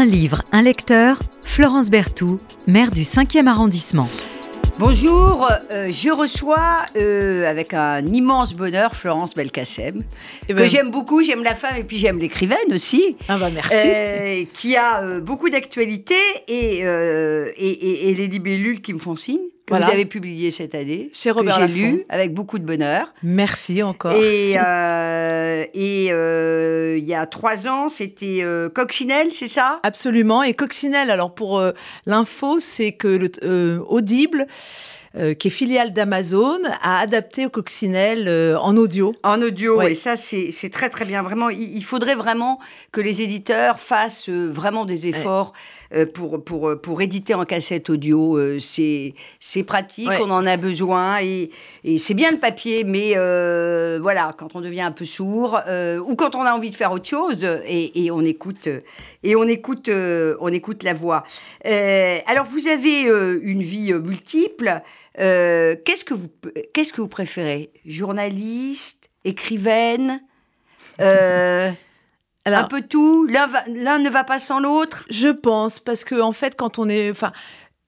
Un livre, un lecteur, Florence Berthoud, maire du 5e arrondissement. Bonjour, euh, je reçois euh, avec un immense bonheur Florence Belkacem, Eh que ben, j'aime beaucoup, j'aime la femme et puis j'aime l'écrivaine aussi, Ah bah merci. euh, qui a euh, beaucoup d'actualité et, euh, et, et- et les libellules qui me font signe, que Voilà. vous avez publié cette année, Chez que Robert j'ai lu avec beaucoup de bonheur. Merci encore. Et euh, et, euh, il y a trois ans, c'était euh, Coccinelle, c'est ça? Absolument. Et Coccinelle, alors pour euh, l'info, c'est que le, euh, Audible, euh, qui est filiale d'Amazon, a adapté Coccinelle euh, en audio. En audio, Ouais. et ça, c'est très très bien. Vraiment, il, il faudrait vraiment que les éditeurs fassent euh, vraiment des efforts pour, pour, euh, pour éditer en cassette audio. Euh, c'est c'est pratique, Ouais. on en a besoin, et, et c'est bien le papier, mais euh, voilà, quand on devient un peu sourd, euh, ou quand on a envie de faire autre chose, et, et on écoute, euh, et on écoute, euh, on écoute la voix. Euh, alors, vous avez euh, une vie euh, multiple. Euh, qu'est-ce que vous qu'est-ce que vous préférez? Journaliste, écrivaine, un peu tout. L'un ne va pas sans l'autre? je pense, parce que en fait, quand on est... Enfin,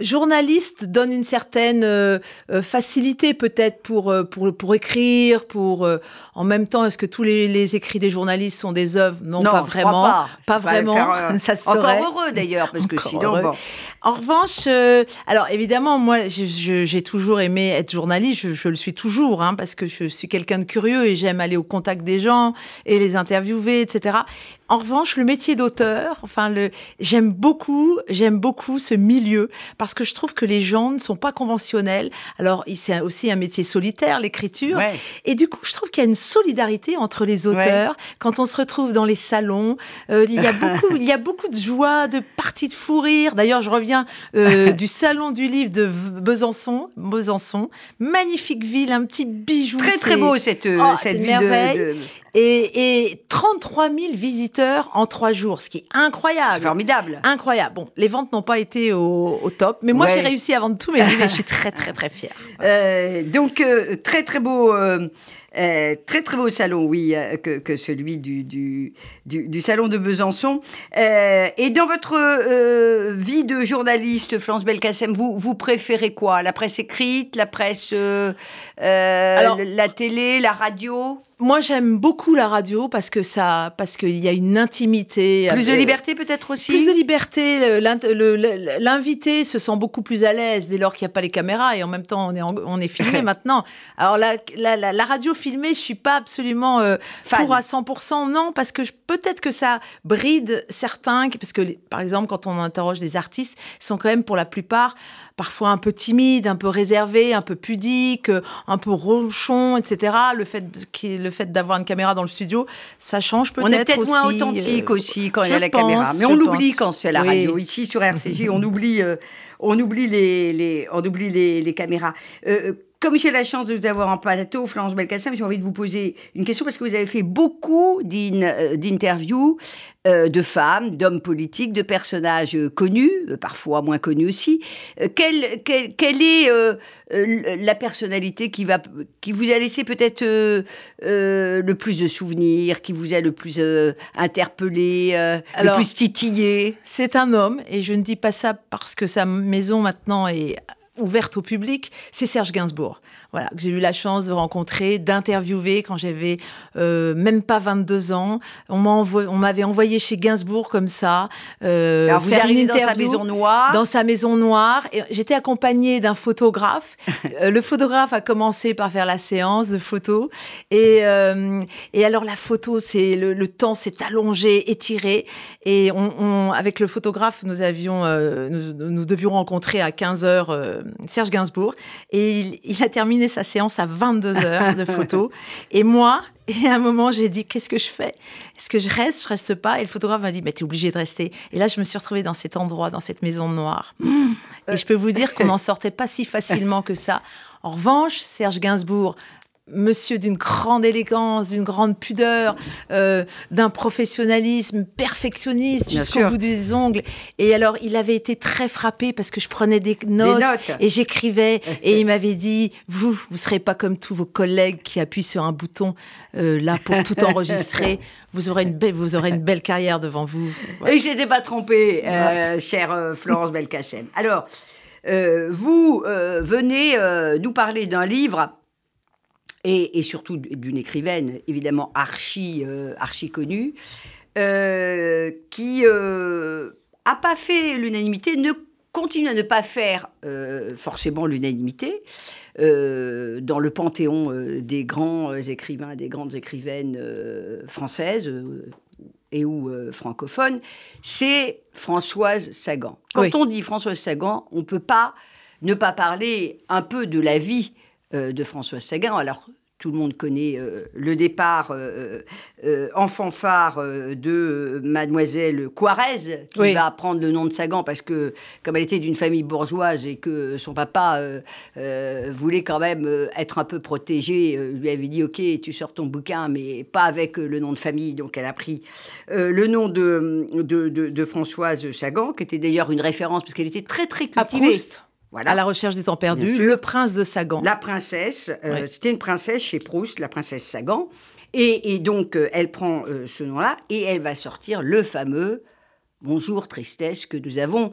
journaliste donne une certaine euh, euh, facilité peut-être pour, euh, pour, pour écrire, pour... euh, en même temps, est-ce que tous les, les écrits des journalistes sont des œuvres? Non, pas vraiment. Pas, Pas vraiment, faire, euh, ça Encore heureux d'ailleurs, parce que sinon, bon. En revanche, euh, alors évidemment, moi, j'ai toujours aimé être journaliste. Je, je le suis toujours, hein, parce que je suis quelqu'un de curieux et j'aime aller au contact des gens et les interviewer, etc. En revanche, le métier d'auteur, enfin, le, j'aime beaucoup, j'aime beaucoup ce milieu parce que je trouve que les gens ne sont pas conventionnels. Alors, c'est aussi un métier solitaire, l'écriture. Ouais. Et du coup, je trouve qu'il y a une solidarité entre les auteurs. Quand on se retrouve dans les salons, euh, il, y a beaucoup, il y a beaucoup de joie, de parties de fou rire. D'ailleurs, je reviens euh, du salon du livre de Besançon. Besançon, magnifique ville, un petit bijou. Très très beau cette, Oh, cette ville de- merveille. de, Et, et 33 000 visiteurs en trois jours, ce qui est incroyable. formidable. Incroyable. Bon, les ventes n'ont pas été au, au top, mais moi Ouais. j'ai réussi à vendre tous mes livres et je suis très très très fière. Euh, donc euh, très très beau. euh, très très beau salon, oui, que, que celui du, du, du, du salon de Besançon. Et dans votre vie de journaliste, Florence Belkacem, vous, vous préférez quoi? La presse écrite, la presse, Alors- la télé, la radio? Moi j'aime beaucoup la radio parce que ça, parce qu'il y a une intimité. Plus de liberté peut-être aussi Plus de liberté, l'invité se sent beaucoup plus à l'aise dès lors qu'il n'y a pas les caméras et en même temps on est, en- on est filmé maintenant. Alors la, la, la- la radio filmée, je suis pas absolument euh, pour à 100%, non, parce que peut-être que ça bride certains, parce que par exemple quand on interroge des artistes, ils sont quand même pour la plupart parfois un peu timides, un peu réservés, un peu pudiques, euh, un peu ronchons, etc. Le fait de- le fait d'avoir une caméra dans le studio, ça change peut-être On est peut-être moins authentique euh, aussi quand il y a la pense, caméra. Mais on oublie pense. quand c'est à la Oui. radio. Ici sur RCJ, on oublie, euh, on oublie les, les- on oublie les, les caméras. Euh, comme j'ai la chance de vous avoir en plateau, Florence Belkacem, j'ai envie de vous poser une question parce que vous avez fait beaucoup euh, d'interviews euh, de femmes, d'hommes politiques, de personnages euh, connus, parfois moins connus aussi. Euh, quelle, quelle, quelle est euh, la personnalité qui, va, qui vous a laissé peut-être le plus de souvenirs, qui vous a le plus interpellé, Alors- le plus titillé? C'est un homme, et je ne dis pas ça parce que sa maison maintenant est ouverte au public, c'est Serge Gainsbourg. Voilà, que j'ai eu la chance de rencontrer, d'interviewer quand j'avais euh, même pas 22 ans. On m'a envo- on m'avait envoyé chez Gainsbourg comme ça. euh, Alors vous faire une arrivez dans sa maison noire. dans sa maison noire. J'étais accompagnée d'un photographe. Euh, le photographe a commencé par faire la séance de photos. Et, euh, et alors la photo, c'est le, le temps s'est allongé, étiré. Et on, on- avec le photographe, nous avions, euh, nous, nous devions rencontrer à 15 heures euh, Serge Gainsbourg. Et il, il a terminé sa séance à 22 heures de photos. et moi, et à un moment, j'ai dit, qu'est-ce que je fais? Est-ce que je reste, je reste pas? Et le photographe m'a dit, mais t'es obligé de rester. Et là, je me suis retrouvée dans cet endroit, dans cette maison noire. Et je peux vous dire qu'on n'en sortait pas si facilement que ça. En revanche, Serge Gainsbourg, monsieur d'une grande élégance, d'une grande pudeur, euh, d'un professionnalisme perfectionniste jusqu'au bout des ongles. Et alors, il avait été très frappé parce que je prenais des notes, et j'écrivais. et il m'avait dit, vous, vous serez pas comme tous vos collègues qui appuient sur un bouton euh, là pour tout enregistrer. Vous aurez une belle, vous aurez une belle carrière devant vous. Et je n'étais pas trompé, euh, chère Florence Belkacem. Alors, vous venez nous parler d'un livre et, surtout d'une écrivaine évidemment archi, euh, archi connue, euh, qui euh, a pas fait l'unanimité, ne continue à ne pas faire forcément l'unanimité dans le panthéon des grands écrivains, des grandes écrivaines françaises et ou francophones, c'est Françoise Sagan. Quand on dit Françoise Sagan, on ne peut pas ne pas parler un peu de la vie euh, de François Sagan. Alors, tout le monde connaît euh, le départ euh, en fanfare de mademoiselle Quarez, qui va prendre le nom de Sagan parce que, comme elle était d'une famille bourgeoise et que son papa voulait quand même être un peu protégé, lui avait dit Ok, tu sors ton bouquin, mais pas avec le nom de famille. Donc, elle a pris le nom de, de, Françoise Sagan, qui était d'ailleurs une référence parce qu'elle était très, très cultivée. À la recherche du temps perdu, le prince de Sagan. La princesse, euh, c'était une princesse chez Proust, la princesse Sagan. Et, donc, euh, elle prend euh, ce nom-là et elle va sortir le fameux Bonjour Tristesse que nous avons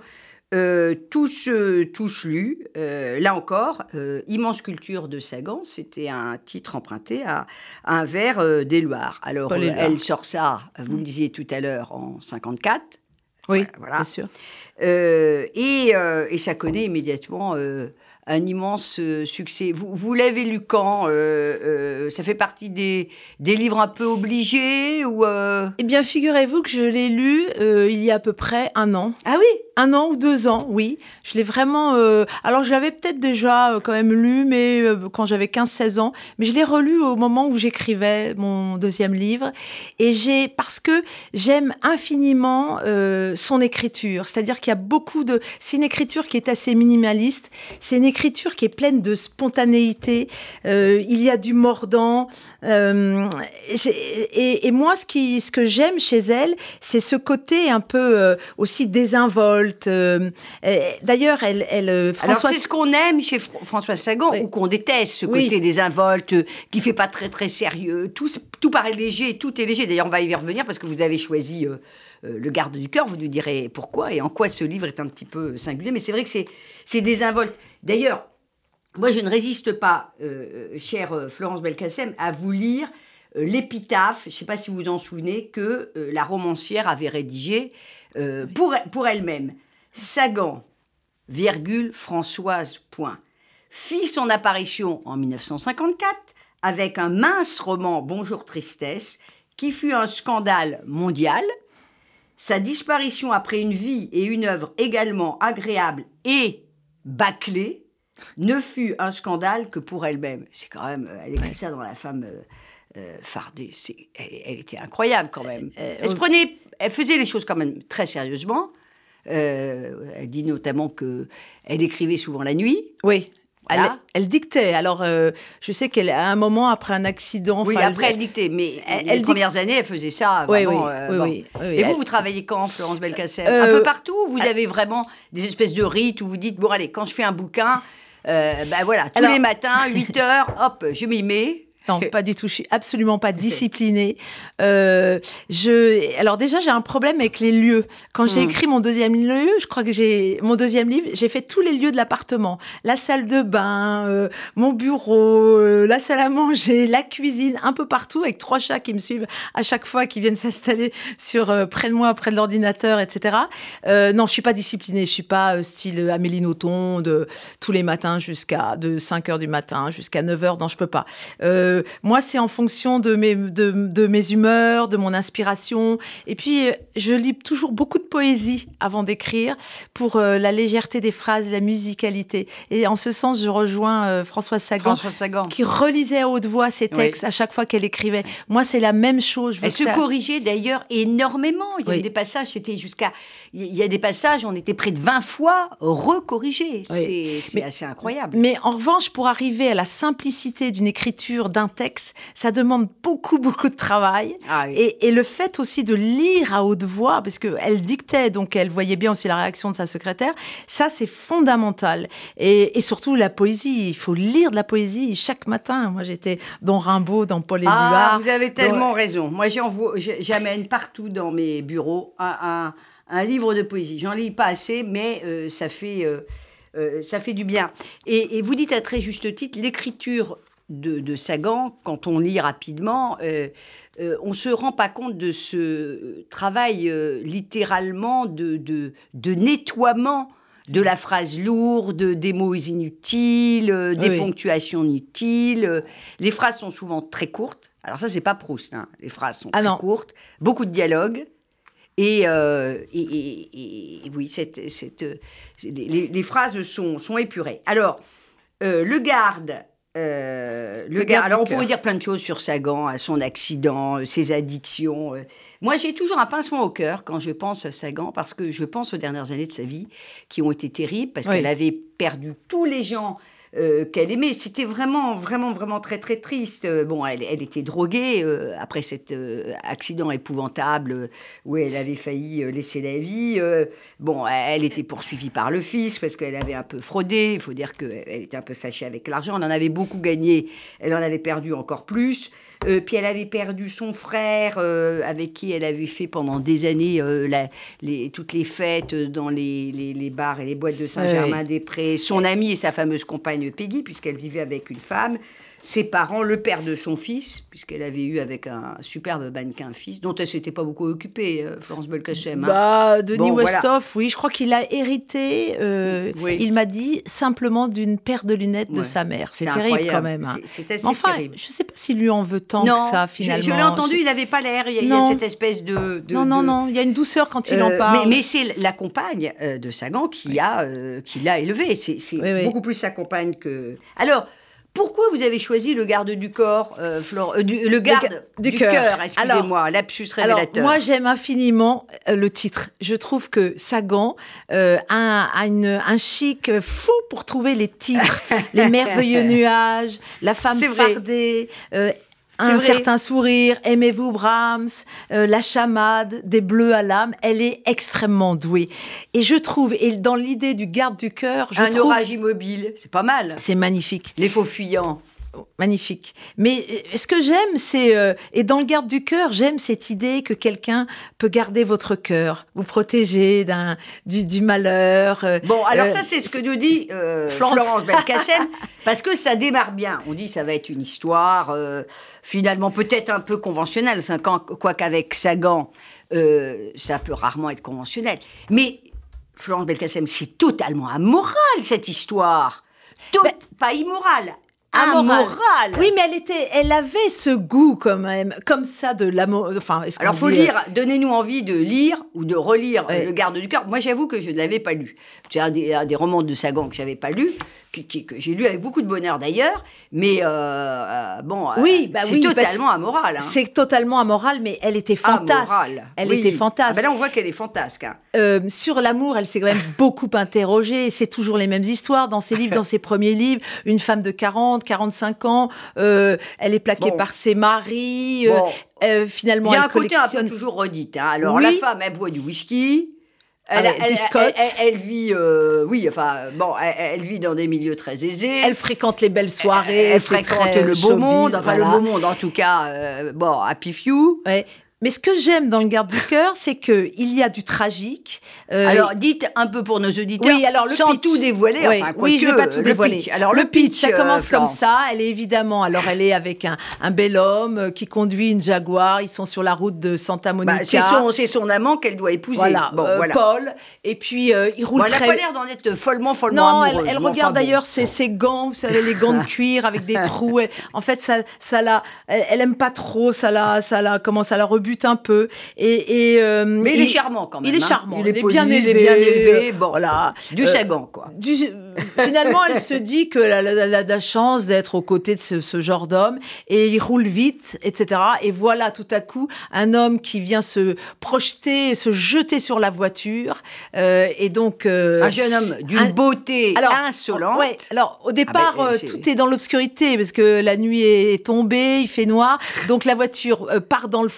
tous, tous lus. là encore, Immense culture de Sagan, c'était un titre emprunté à, un vers des Loirs. Alors, elle sort ça, vous le disiez tout à l'heure, en 54. Oui, voilà. bien sûr. Euh, et, euh, et, ça connaît immédiatement euh, un immense succès. Vous, vous l'avez lu quand Ça fait partie des, des, livres un peu obligés ou Eh bien, figurez-vous que je l'ai lu il y a à peu près un an. Ah oui? Un an ou deux ans, oui. Je l'ai vraiment. Alors, je l'avais peut-être déjà quand même lu, mais quand j'avais 15-16 ans. Mais je l'ai relu au moment où j'écrivais mon deuxième livre. Et j'ai. Parce que j'aime infiniment son écriture. C'est-à-dire qu'il beaucoup de. C'est une écriture qui est assez minimaliste. C'est une écriture qui est pleine de spontanéité. il y a du mordant. Et, et, moi, ce, qui, ce que j'aime chez elle, c'est ce côté un peu aussi désinvolte euh, d'ailleurs, elle, elle euh, François... c'est ce qu'on aime chez Françoise Sagan ou qu'on déteste, ce côté désinvolte euh, qui fait pas très très sérieux. Tout, tout paraît léger, tout est léger. D'ailleurs, on va y revenir parce que vous avez choisi le garde du cœur. Vous nous direz pourquoi et en quoi ce livre est un petit peu singulier. Mais c'est vrai que c'est désinvolte. D'ailleurs, moi, je ne résiste pas, chère Florence Belkacem, à vous lire l'épitaphe, je ne sais pas si vous vous en souvenez, que la romancière avait rédigée euh, pour, pour elle-même. Sagan, virgule, Françoise, point, fit son apparition en 1954 avec un mince roman Bonjour Tristesse, qui fut un scandale mondial. Sa disparition après une vie et une œuvre également agréables et bâclées ne fut un scandale que pour elle-même. C'est quand même, euh, elle écrit ça dans La femme euh, fardée. Elle, était incroyable quand même. elle se prenait elle faisait les choses quand même très sérieusement. Euh, elle dit notamment que elle écrivait souvent la nuit. Oui. Elle, dictait. Alors, euh, je sais qu'elle, à un moment, après un accident. Oui, après, elle, dictait. Mais les premières années, elle faisait ça. oui, euh, oui, Et vous, vous travaillez quand, Florence Belkacem? Un peu partout Vous avez vraiment des espèces de rites où vous dites bon, allez, quand je fais un bouquin, ben voilà, tous les matins, 8 heures, hop, je m'y mets. Non, pas du tout. Je suis absolument pas disciplinée. Euh, je, alors déjà, j'ai un problème avec les lieux. Quand j'ai hmm. écrit mon deuxième lieu, je crois que j'ai mon deuxième livre, j'ai fait tous les lieux de l'appartement, la salle de bain, euh, mon bureau, euh, la salle à manger, la cuisine, un peu partout, avec trois chats qui me suivent à chaque fois, qui viennent s'installer sur près de moi, près de l'ordinateur, etc. non, je suis pas disciplinée. Je suis pas style Amélie Nothomb de tous les matins jusqu'à de 5 heures du matin jusqu'à 9 heures. Non, je peux pas. euh, moi, c'est en fonction de mes, de, de, mes humeurs, de mon inspiration. Et puis, euh, je lis toujours beaucoup de poésie avant d'écrire pour euh, la légèreté des phrases, la musicalité. Et en ce sens, je rejoins François Sagan, Sagan, qui relisait à haute voix ses textes à chaque fois qu'elle écrivait. Moi, c'est la même chose. Elle se corrigeait d'ailleurs énormément. Il y a des passages, c'était jusqu'à. Il y a des passages, on était près de 20 fois recorrigés. C'est assez incroyable. Mais en revanche, pour arriver à la simplicité d'une écriture, d'un texte, ça demande beaucoup, beaucoup de travail. Ah et, le fait aussi de lire à haute voix, parce qu'elle dictait, donc elle voyait bien aussi la réaction de sa secrétaire, ça c'est fondamental. Et, surtout la poésie, il faut lire de la poésie chaque matin. Moi j'étais dans Rimbaud, dans Paul Éluard. Ah, vous avez tellement raison. Moi j'amène partout dans mes bureaux un, livre de poésie. J'en lis pas assez, mais euh, ça fait... Euh, euh, ça fait du bien. Et, vous dites à très juste titre, l'écriture de, Sagan, quand on lit rapidement, euh, euh, on ne se rend pas compte de ce travail littéralement de, de, nettoiement de la phrase lourde, des mots inutiles, des ponctuations inutiles. Les phrases sont souvent très courtes. Alors ça, c'est pas Proust. Hein. Les phrases sont ah très courtes, beaucoup de dialogues. Euh, et, et, oui, cette, cette, les, phrases sont, sont épurées. Alors, euh, le garde. Euh, le, garde, alors on pourrait dire plein de choses sur Sagan, son accident, ses addictions. Moi, j'ai toujours un pincement au cœur quand je pense à Sagan, parce que je pense aux dernières années de sa vie qui ont été terribles, parce qu'elle avait perdu tous les gens euh, qu'elle aimait. C'était vraiment, vraiment, vraiment très, très triste. Euh, bon, elle, elle était droguée euh, après cet accident épouvantable où elle avait failli laisser la vie. bon, elle était poursuivie par le fils parce qu'elle avait un peu fraudé. Il faut dire qu'elle était un peu fâchée avec l'argent. On en avait beaucoup gagné. Elle en avait perdu encore plus. Euh, puis elle avait perdu son frère, euh, avec qui elle avait fait pendant des années euh, les, toutes les fêtes dans les, les, bars et les boîtes de Saint-Germain-des-Prés. Son amie et sa fameuse compagne Peggy, puisqu'elle vivait avec une femme ses parents, le père de son fils, puisqu'elle avait eu avec un superbe mannequin fils, dont elle s'était pas beaucoup occupée, euh, Florence Belkacem. Hein. Bah, Denis Westhoff, oui, je crois qu'il a hérité, euh, il m'a dit, simplement d'une paire de lunettes de sa mère. C'est terrible quand même. Hein. C'est assez enfin, terrible. Je sais pas s'il lui en veut tant que ça, finalement. Je, je l'ai entendu, il n'avait pas l'air, il, y a cette espèce de... non, non, non, il y a une douceur quand il en euh, parle. Mais, c'est la compagne de Sagan qui a qui l'a élevé. C'est beaucoup plus sa compagne que... Alors, pourquoi vous avez choisi le garde du corps, euh, Flore, euh, le garde du, cœur Excusez-moi, lapsus révélateur. Alors, moi, j'aime infiniment euh, le titre. Je trouve que Sagan a, un chic fou pour trouver les titres. les merveilleux nuages, la femme fardée, un certain sourire, aimez-vous Brahms, euh, la chamade, des bleus à l'âme, elle est extrêmement douée. Et je trouve, et dans l'idée du garde du cœur, je un trouve... orage immobile, c'est pas mal. C'est magnifique. Les faux fuyants magnifique. Mais euh, ce que j'aime, c'est, euh, et dans le garde du cœur, j'aime cette idée que quelqu'un peut garder votre cœur, vous protéger d'un, du, malheur. Euh, bon, alors ça, c'est ce que nous dit Florence, Belkacem, parce que ça démarre bien. On dit ça va être une histoire, finalement, peut-être un peu conventionnelle, enfin, quoi qu'avec Sagan, ça peut rarement être conventionnel. Mais Florence Belkacem, c'est totalement amoral, cette histoire. Tout, ben pas immoral, amoral. Oui, mais elle était, elle avait ce goût quand même, comme ça de l'amour. Enfin, alors faut lire. Euh, donnez-nous envie de lire ou de relire Le Garde du cœur. Moi, j'avoue que je ne l'avais pas lu. C'est un des, des, romans de Sagan que j'avais pas lu que, j'ai lu avec beaucoup de bonheur d'ailleurs, mais euh, euh, bon, oui, bah c'est totalement amoral. Hein. C'est totalement amoral, mais elle était fantasque. Elle était fantasque. Ah ben là, on voit qu'elle est fantasque. Hein. Euh, sur l'amour, elle s'est quand même beaucoup interrogée. C'est toujours les mêmes histoires dans ses livres, dans ses premiers livres. Une femme de 40, 45 ans, elle est plaquée par ses maris. finalement, il y a un côté un peu toujours redite. Hein. Alors la femme, elle boit du whisky. Elle, elle, elle, vit, euh, oui, enfin, bon, elle, vit dans des milieux très aisés. Elle fréquente les belles soirées. Elle, fréquente le beau monde, enfin le beau monde en tout cas, euh, bon, Happy Few. Ouais. Mais ce que j'aime dans le garde du cœur, c'est que il y a du tragique. Euh, alors, dites un peu pour nos auditeurs, oui, alors le sans pitch. tout dévoiler. Oui, enfin, oui je ne vais pas tout dévoiler. Pitch. Alors, le, pitch, ça euh, commence comme Florence. ça. Elle est évidemment, alors elle est avec un, un bel homme euh, qui conduit une Jaguar. Ils sont sur la route de Santa Monica. Bah, c'est son, c'est son amant qu'elle doit épouser. Voilà, bon, euh, voilà. Paul. Et puis euh, il roule Bon, elle n'a très. pas l'air d'en être follement, follement Non, elle, amoureuse. regarde d'ailleurs ses, ses gants, vous savez, les gants de cuir avec des trous. Elle- en fait, ça, ça la, elle, elle aime pas trop, ça la, ça la, comment ça la rebute un peu. Et, et euh, Mais il est charmant quand même. Il est hein. charmant, Il est, il est poli, bien élevé, bien élevé. Bon, voilà. Du Euh, Sagan, quoi. Du- finalement, elle se dit que elle a, elle a de la chance d'être aux côtés de ce, ce genre d'homme et il roule vite, etc. Et voilà, tout à coup, un homme qui vient se projeter, se jeter sur la voiture. Euh, et donc, euh, Un jeune homme d'une un- beauté alors, insolente. ouais, alors au départ, Ah ben, euh, c'est- tout est dans l'obscurité parce que la nuit est tombée, il fait noir, donc la voiture euh, part dans le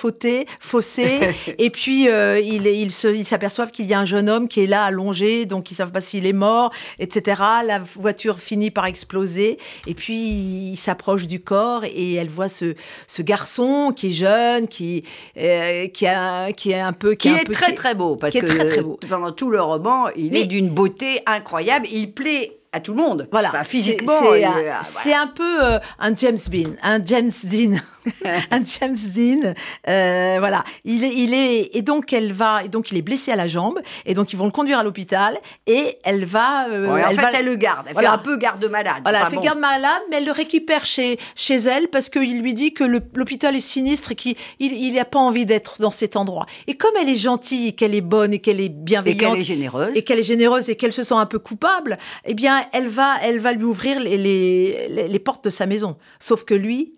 fossé, fossé et puis euh, ils se- ils s'aperçoivent qu'il y a un jeune homme qui est là allongé, donc ils savent pas s'il est mort, etc. La voiture finit par exploser et puis il s'approche du corps et elle voit ce, ce garçon qui est jeune, qui euh, qui a qui est un peu qui un est peu- très très beau parce qui est que très, très beau. pendant tout le roman, il Mais- est d'une beauté incroyable. Il plaît à tout le monde. Voilà, Enfin, physiquement, c'est un, voilà. c'est un peu euh, un James Bean, un James Dean, un James Dean. euh, voilà, il est, il est, et donc elle va, et donc il est blessé à la jambe, et donc ils vont le conduire à l'hôpital, et elle va, euh, Ouais, en elle fait, va- elle le garde. Elle Voilà. fait un peu garde malade. voilà, Enfin, elle fait bon. garde malade, mais elle le récupère chez, chez elle parce qu'il lui dit que l'hôpital est sinistre et qu'il il, n'a pas envie d'être dans cet endroit. Et comme elle est gentille, et qu'elle est bonne et qu'elle est Et bienveillante, qu'elle est généreuse. et qu'elle est généreuse et qu'elle se sent un peu coupable, eh bien, elle va, elle va lui ouvrir les, les, les- les portes de sa maison. Sauf que lui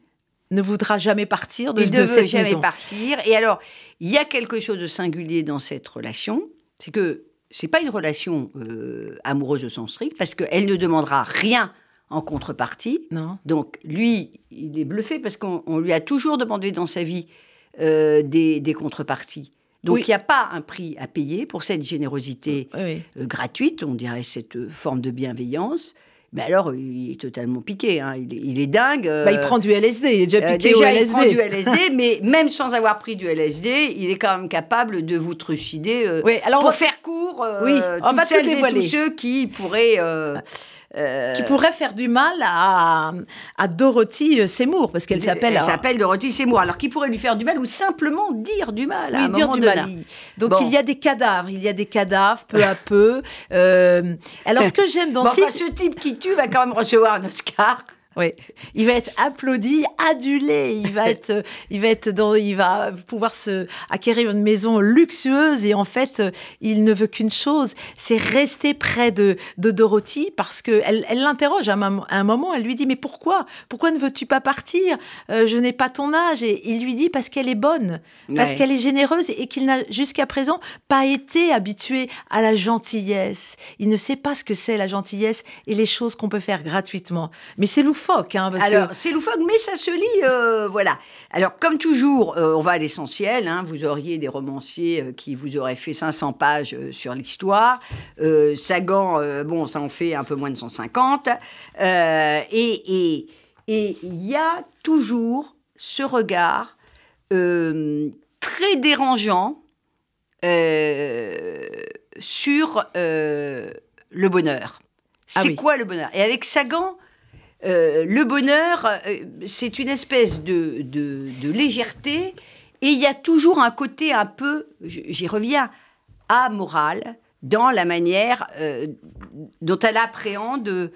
ne voudra jamais partir de, il de ne veut cette jamais maison. partir. Et alors, il y a quelque chose de singulier dans cette relation, c'est que c'est pas une relation euh, amoureuse au sens strict, parce qu'elle ne demandera rien en contrepartie. Non. Donc, lui, il est bluffé parce qu'on on lui a toujours demandé dans sa vie euh, des, des contreparties. Donc, Oui. il n'y a pas un prix à payer pour cette générosité Oui, euh, gratuite, on dirait cette euh, forme de bienveillance. Mais alors, il est totalement piqué, hein. il, est, il est dingue. Bah, il euh, prend du LSD, il est déjà euh, piqué déjà, au il LSD. prend du LSD, mais même sans avoir pris du LSD, il est quand même capable de vous trucider. euh, Oui, alors on pour va- faire court, euh, Oui, on va tous ceux qui pourraient... euh, euh, qui pourrait faire du mal à, à Dorothy euh, Seymour, parce qu'elle s'appelle... Elle s'appelle Dorothy Seymour. Alors, qui pourrait lui faire du mal ou simplement dire du mal à Oui, un dire du donné? mal. Donc Bon. il y a des cadavres, il y a des cadavres peu à peu. Euh, alors ce que j'aime dans Bon, ce enfin, livre, ce type qui tue va quand même recevoir un Oscar. Oui, il va être applaudi, adulé. Il va être, il va être dans, il va pouvoir se acquérir une maison luxueuse et en fait, il ne veut qu'une chose, c'est rester près de, de Dorothy parce que elle, elle l'interroge à un, mom- à un moment. Elle lui dit mais pourquoi, pourquoi ne veux-tu pas partir? Euh, Je n'ai pas ton âge. Et il lui dit parce qu'elle est bonne, parce Ouais. qu'elle est généreuse et qu'il n'a jusqu'à présent pas été habitué à la gentillesse. Il ne sait pas ce que c'est la gentillesse et les choses qu'on peut faire gratuitement. Mais c'est loufoque, hein, parce Alors, que c'est loufoque, mais ça se lit, euh, voilà. Alors, comme toujours, euh, on va à l'essentiel. hein. vous auriez des romanciers euh, qui vous auraient fait 500 pages sur l'histoire. Sagan, bon, ça en fait un peu moins de 150. Euh, et et- et il y a toujours ce regard très dérangeant sur le bonheur. Ah C'est oui. quoi le bonheur? Et avec Sagan, euh, le bonheur, euh, c'est une espèce de, de- de légèreté, et il y a toujours un côté un peu, j'y reviens, amoral dans la manière euh, dont elle appréhende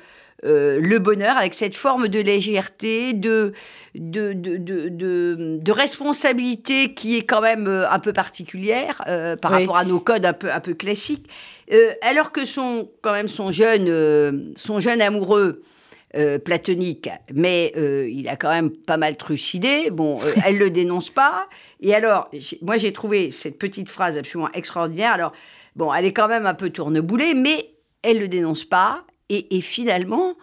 euh, le bonheur avec cette forme de légèreté, de, de, de, de, de- de responsabilité qui est quand même un peu particulière euh, par Oui. rapport à nos codes un peu, un peu classiques. Alors que son, quand même son jeune, son jeune amoureux euh, platonique, mais euh, il a quand même pas mal trucidé. Bon, euh, elle le dénonce pas. Et alors, moi j'ai trouvé cette petite phrase absolument extraordinaire. Alors, bon, elle est quand même un peu tourneboulée, mais elle le dénonce pas. Et, et finalement,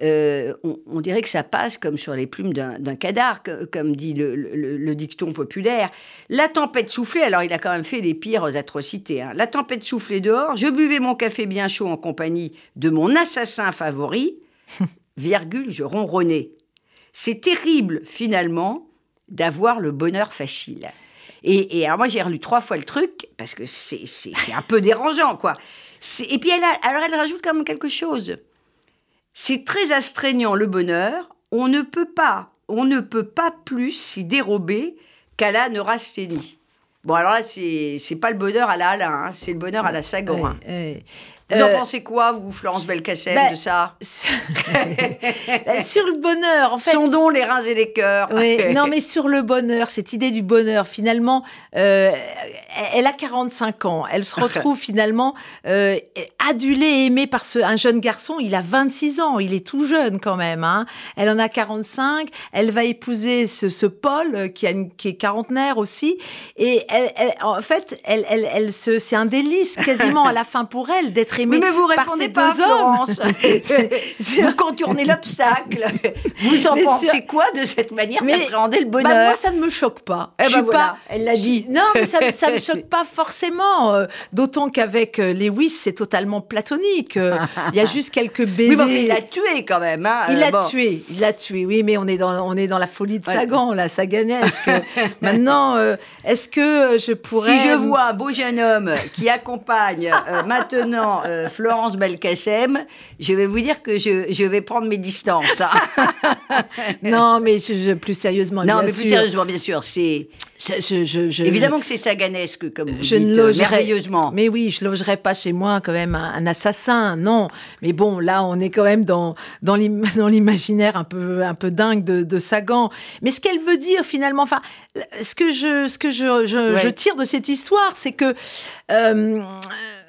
euh, on, on dirait que ça passe comme sur les plumes d'un cadavre, comme dit le, le- le dicton populaire. La tempête soufflait, alors il a quand même fait les pires atrocités. hein. La tempête soufflait dehors, je buvais mon café bien chaud en compagnie de mon assassin favori, virgule, je ronronnais. C'est terrible, finalement, d'avoir le bonheur facile. Et, et alors moi, j'ai relu trois fois le truc, parce que c'est un peu dérangeant, quoi. Et puis, elle a, alors elle rajoute quand même quelque chose. C'est très astreignant, le bonheur. On ne peut pas, on ne peut pas plus s'y dérober qu'à la neurasthénie. Bon, alors là, c'est c'est pas le bonheur à la Alain, hein, c'est le bonheur à la Sagan. hein. Ouais, ouais. Vous en Euh, pensez quoi, vous, Florence Belkacem, bah, de ça sur le bonheur, en fait. Sondons les reins et les cœurs. Oui, non, mais sur le bonheur, cette idée du bonheur, finalement, euh, elle a 45 ans. Elle se retrouve finalement euh, adulée et aimée par ce, un jeune garçon. Il a 26 ans, il est tout jeune quand même. Hein. Elle en a 45. Elle va épouser ce, ce Paul qui, a une- qui est quarantenaire aussi. Et elle, elle- en fait, elle, elle, elle se, c'est un délice quasiment à la fin pour elle d'être Oui, mais vous par répondez ces pas, deux hommes. Vous contournez l'obstacle. Vous en Mais pensez quoi de cette manière d'appréhender le Bah, bonheur moi, ça ne me choque pas. Eh Je ben suis voilà, pas. elle l'a dit. Non, mais ça, ça me choque pas forcément. euh, D'autant qu'avec euh, Lewis, c'est totalement platonique. euh, Il y a juste quelques baisers. Oui, mais enfin, il l'a tué quand même. hein, Il l'a bon. tué, il l'a tué. Oui, mais on est dans, on est dans la folie de Ouais. Sagan, la saganesque. Maintenant, euh, est-ce que je pourrais. Si je vois un beau jeune homme qui accompagne maintenant euh, Florence Belkacem, je vais vous dire que je, je vais prendre mes distances. hein. Non, mais je- je- plus sérieusement. non, bien mais plus sûr. sérieusement, bien sûr, c'est Je, évidemment que c'est saganesque, comme vous je dites, ne logerai merveilleusement. Mais oui, je logerai pas chez moi quand même un, un assassin, non. Mais bon, là, on est quand même dans dans l'im- dans l'imaginaire un peu un peu dingue de, de Sagan. Mais ce qu'elle veut dire finalement, enfin, ce que je ce que je je, Ouais. je tire de cette histoire, c'est que euh,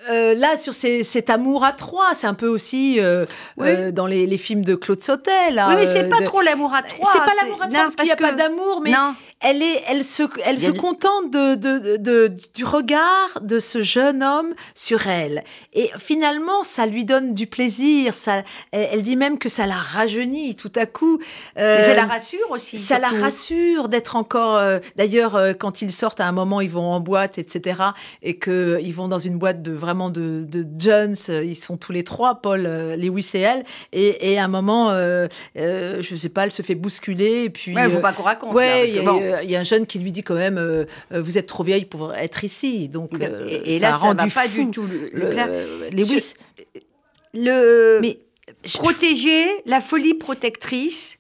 euh, là, sur ces- cet amour à trois, c'est un peu aussi euh, Oui. euh, dans les, les films de Claude Sautet. Là, oui, mais c'est euh, pas de- trop l'amour à trois. C'est pas l'amour à trois non, parce qu'il n'y a pas d'amour, mais Non. Elle, est, elle se, elle se contente de, de, de- du regard de ce jeune homme sur elle. Et finalement, ça lui donne du plaisir. Ça, elle, elle dit même que ça la rajeunit tout à coup. Euh, Mais ça la rassure aussi. ça la rassure d'être encore. euh, D'ailleurs, euh, quand ils sortent à un moment, ils vont en boîte, etc. Et que ils vont dans une boîte de vraiment de, de Jones. euh, Ils sont tous les trois, Paul, euh, Lewis et elle. Et, et à un moment, euh, euh, je sais pas, elle se fait bousculer. Et puis, Ouais, faut euh, pas qu'on raconte. là, parce que bon. Il y a un jeune qui lui dit quand même euh, euh, Vous êtes trop vieille pour être ici. Donc, euh, et, et ça là, a ça va rendu pas fou du tout le, le le- clair. Lewis. Le Mais protéger, la folie protectrice,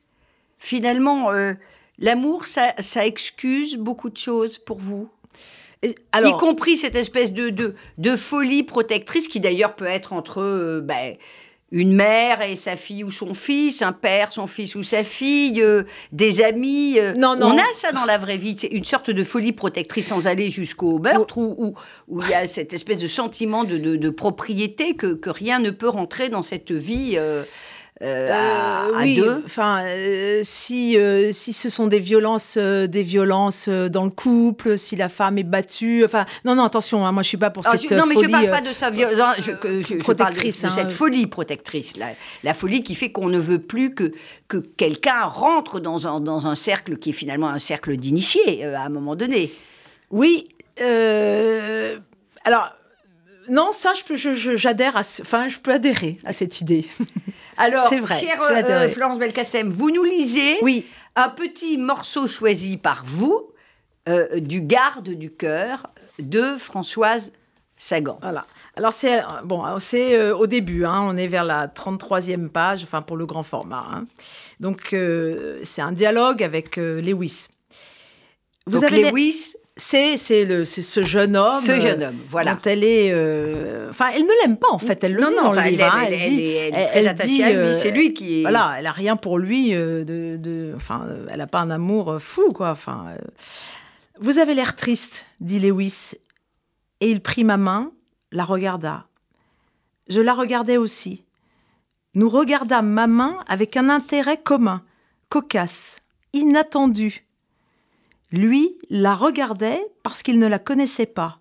finalement, euh, l'amour, ça, ça excuse beaucoup de choses pour vous. y compris cette espèce de, de, de folie protectrice qui d'ailleurs peut être entre euh, ben, une mère et sa fille ou son fils, un père, son fils ou sa fille, euh, des amis. euh. Non, non. On a ça dans la vraie vie, c'est une sorte de folie protectrice sans aller jusqu'au meurtre, où, où, où il y a cette espèce de sentiment de, de, de propriété que, que rien ne peut rentrer dans cette vie euh, euh, à, Euh, à oui, deux. enfin, euh, si si ce sont des violences, des violences dans le couple, si la femme est battue, enfin, non, non, attention, hein, moi je suis pas pour Alors, cette je- non, mais je folie. parle pas de sa violence, je, je parle de, protectrice, de hein. cette folie protectrice, la, la folie qui fait qu'on ne veut plus que, que quelqu'un rentre dans un, dans un cercle qui est finalement un cercle d'initiés à un moment donné. Oui, euh, alors. Non, ça, je je- à, enfin, je peux adhérer à cette idée. Alors, C'est vrai, chère euh. Florence Belkacem, vous nous lisez Oui, un petit morceau choisi par vous euh, du Garde du cœur de Françoise Sagan. Voilà. Alors c'est euh, bon, c'est euh, au début, hein, on est vers la 33e page, enfin pour le grand format. hein. Donc euh, c'est un dialogue avec euh, Lewis. Donc avez Lewis, c'est c'est le c'est ce jeune homme. ce euh, jeune homme, voilà. Dont elle est, euh, enfin, elle ne l'aime pas en fait. Elle le non, dit non, dans enfin, le elle, hein, elle- elle dit- elle est elle- très elle attachée dit, à lui, euh, c'est lui qui est... Voilà, elle a rien pour lui. euh, de, de- enfin, elle n'a pas un amour fou, quoi. Enfin, euh. vous avez l'air triste, dit Lewis, et il prit ma main, la regarda. Je la regardais aussi. Nous regardâmes ma main avec un intérêt commun, cocasse, inattendu. Lui la regardait parce qu'il ne la connaissait pas.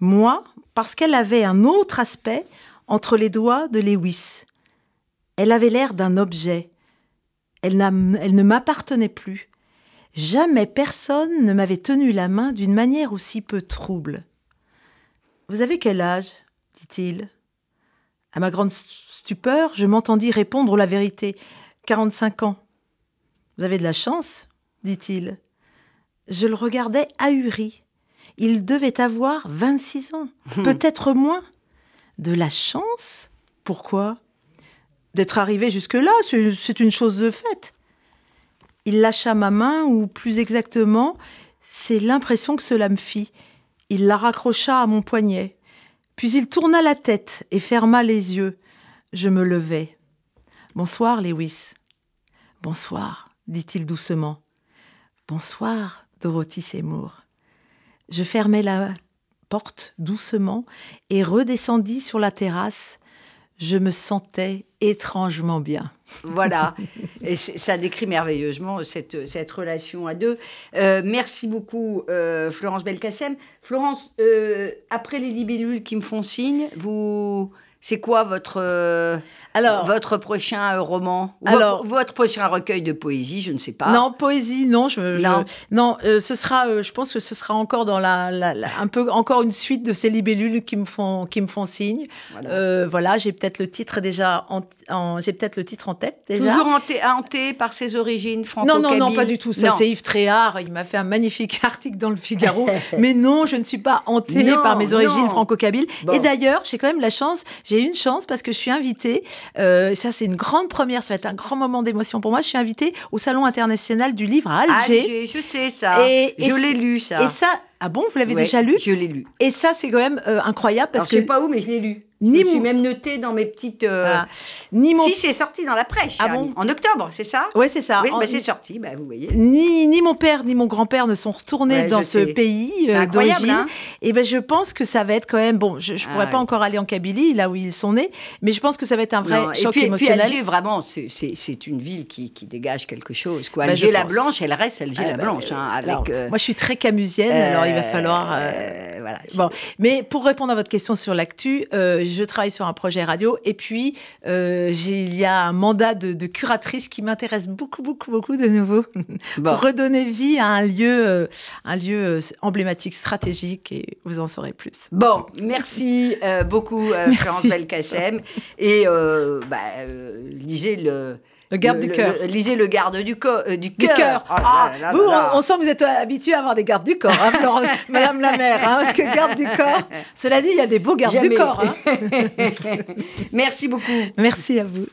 Moi, parce qu'elle avait un autre aspect entre les doigts de Lewis. Elle avait l'air d'un objet. Elle, ne m'appartenait plus. Jamais personne ne m'avait tenu la main d'une manière aussi peu trouble. Vous avez quel âge? dit-il. À ma grande stupeur, je m'entendis répondre la vérité. Quarante-cinq ans. Vous avez de la chance? dit-il. Je le regardais ahuri. Il devait avoir 26 ans, Hmm. peut-être moins. De la chance? Pourquoi? D'être arrivé jusque-là, c'est une chose de fait. Il lâcha ma main, ou plus exactement, c'est l'impression que cela me fit. Il la raccrocha à mon poignet. Puis il tourna la tête et ferma les yeux. Je me levai. Bonsoir, Lewis. Bonsoir, dit-il doucement. Bonsoir, Dorothy Seymour. Je fermai la porte doucement et redescendis sur la terrasse. Je me sentais étrangement bien. Voilà, et ça décrit merveilleusement cette, relation à deux. Euh, merci beaucoup, euh, Florence Belkacem. Florence, euh, après les libellules qui me font signe, vous, c'est quoi votre, Alors, votre prochain roman Alors- vo- votre prochain recueil de poésie, je ne sais pas. non, poésie, non, je, je- Non. non, euh, ce sera, euh, je pense que ce sera encore dans la, la- la- un peu encore une suite de ces libellules qui me font, qui me font signe. Voilà. Euh, voilà, j'ai peut-être le titre déjà, en, en- j'ai peut-être le titre en tête déjà. Toujours hanté, hanté par ses origines franco Non, non, non, pas du tout. Ça, Non. c'est Yves Tréhard. Il m'a fait un magnifique article dans le Figaro. Mais non, je ne suis pas hantée Non, par mes origines non. franco-kabyles. Bon. Et d'ailleurs, j'ai quand même la chance, j'ai une chance parce que je suis invitée, euh, ça c'est une grande première, ça va être un grand moment d'émotion pour moi, je suis invitée au Salon international du livre à Alger. Alger, je sais ça. Et- et je l'ai lu ça. Et ça, ah bon, vous l'avez Ouais, déjà lu? Je l'ai lu. Et ça, c'est quand même euh, incroyable parce Alors, je sais que pas où, mais je l'ai lu. Ni je me suis mon- même noté dans mes petites. euh, ni mon Si, c'est sorti dans la presse. Ah bon. En octobre, c'est ça? Ouais, c'est ça. Oui, En- bah, c'est sorti, bah, vous voyez. ni, ni mon père ni mon grand-père ne sont retournés Ouais, dans ce sais. pays euh, d'origine. hein? Et ben je pense que ça va être quand même bon. Je, je Ah pourrais pas encore aller en Kabylie, là où ils sont nés, mais je pense que ça va être un vrai Non, et choc puis, et puis émotionnel. Alger, vraiment, c'est- une ville qui, qui dégage quelque chose. Quoi. Bah, Alger la pense. Blanche, elle reste Alger Ah, la bah, Blanche. euh, hein, avec, alors, euh, moi, je suis très camusienne, alors il va euh, falloir. euh, euh, voilà. Bon, mais pour répondre à votre question sur l'actu, euh, je travaille sur un projet radio et puis euh, il y a un mandat de, de curatrice qui m'intéresse beaucoup, beaucoup, beaucoup de nouveau Bon. pour redonner vie à un lieu, euh, un lieu euh, emblématique, stratégique et vous en saurez plus. Bon, merci beaucoup, Merci. Florence Belkacem. Et bah, lisez le. Le garde du cœur. lisez le garde du, co- euh, du Du cœur. Oh Ah, là là vous, là. on, on sent que vous êtes habitué à avoir des gardes du corps, hein, Florence- Madame la maire, hein, parce que garde du corps. Cela dit, il y a des beaux gardes Jamais. du corps. hein. Merci beaucoup. Merci à vous.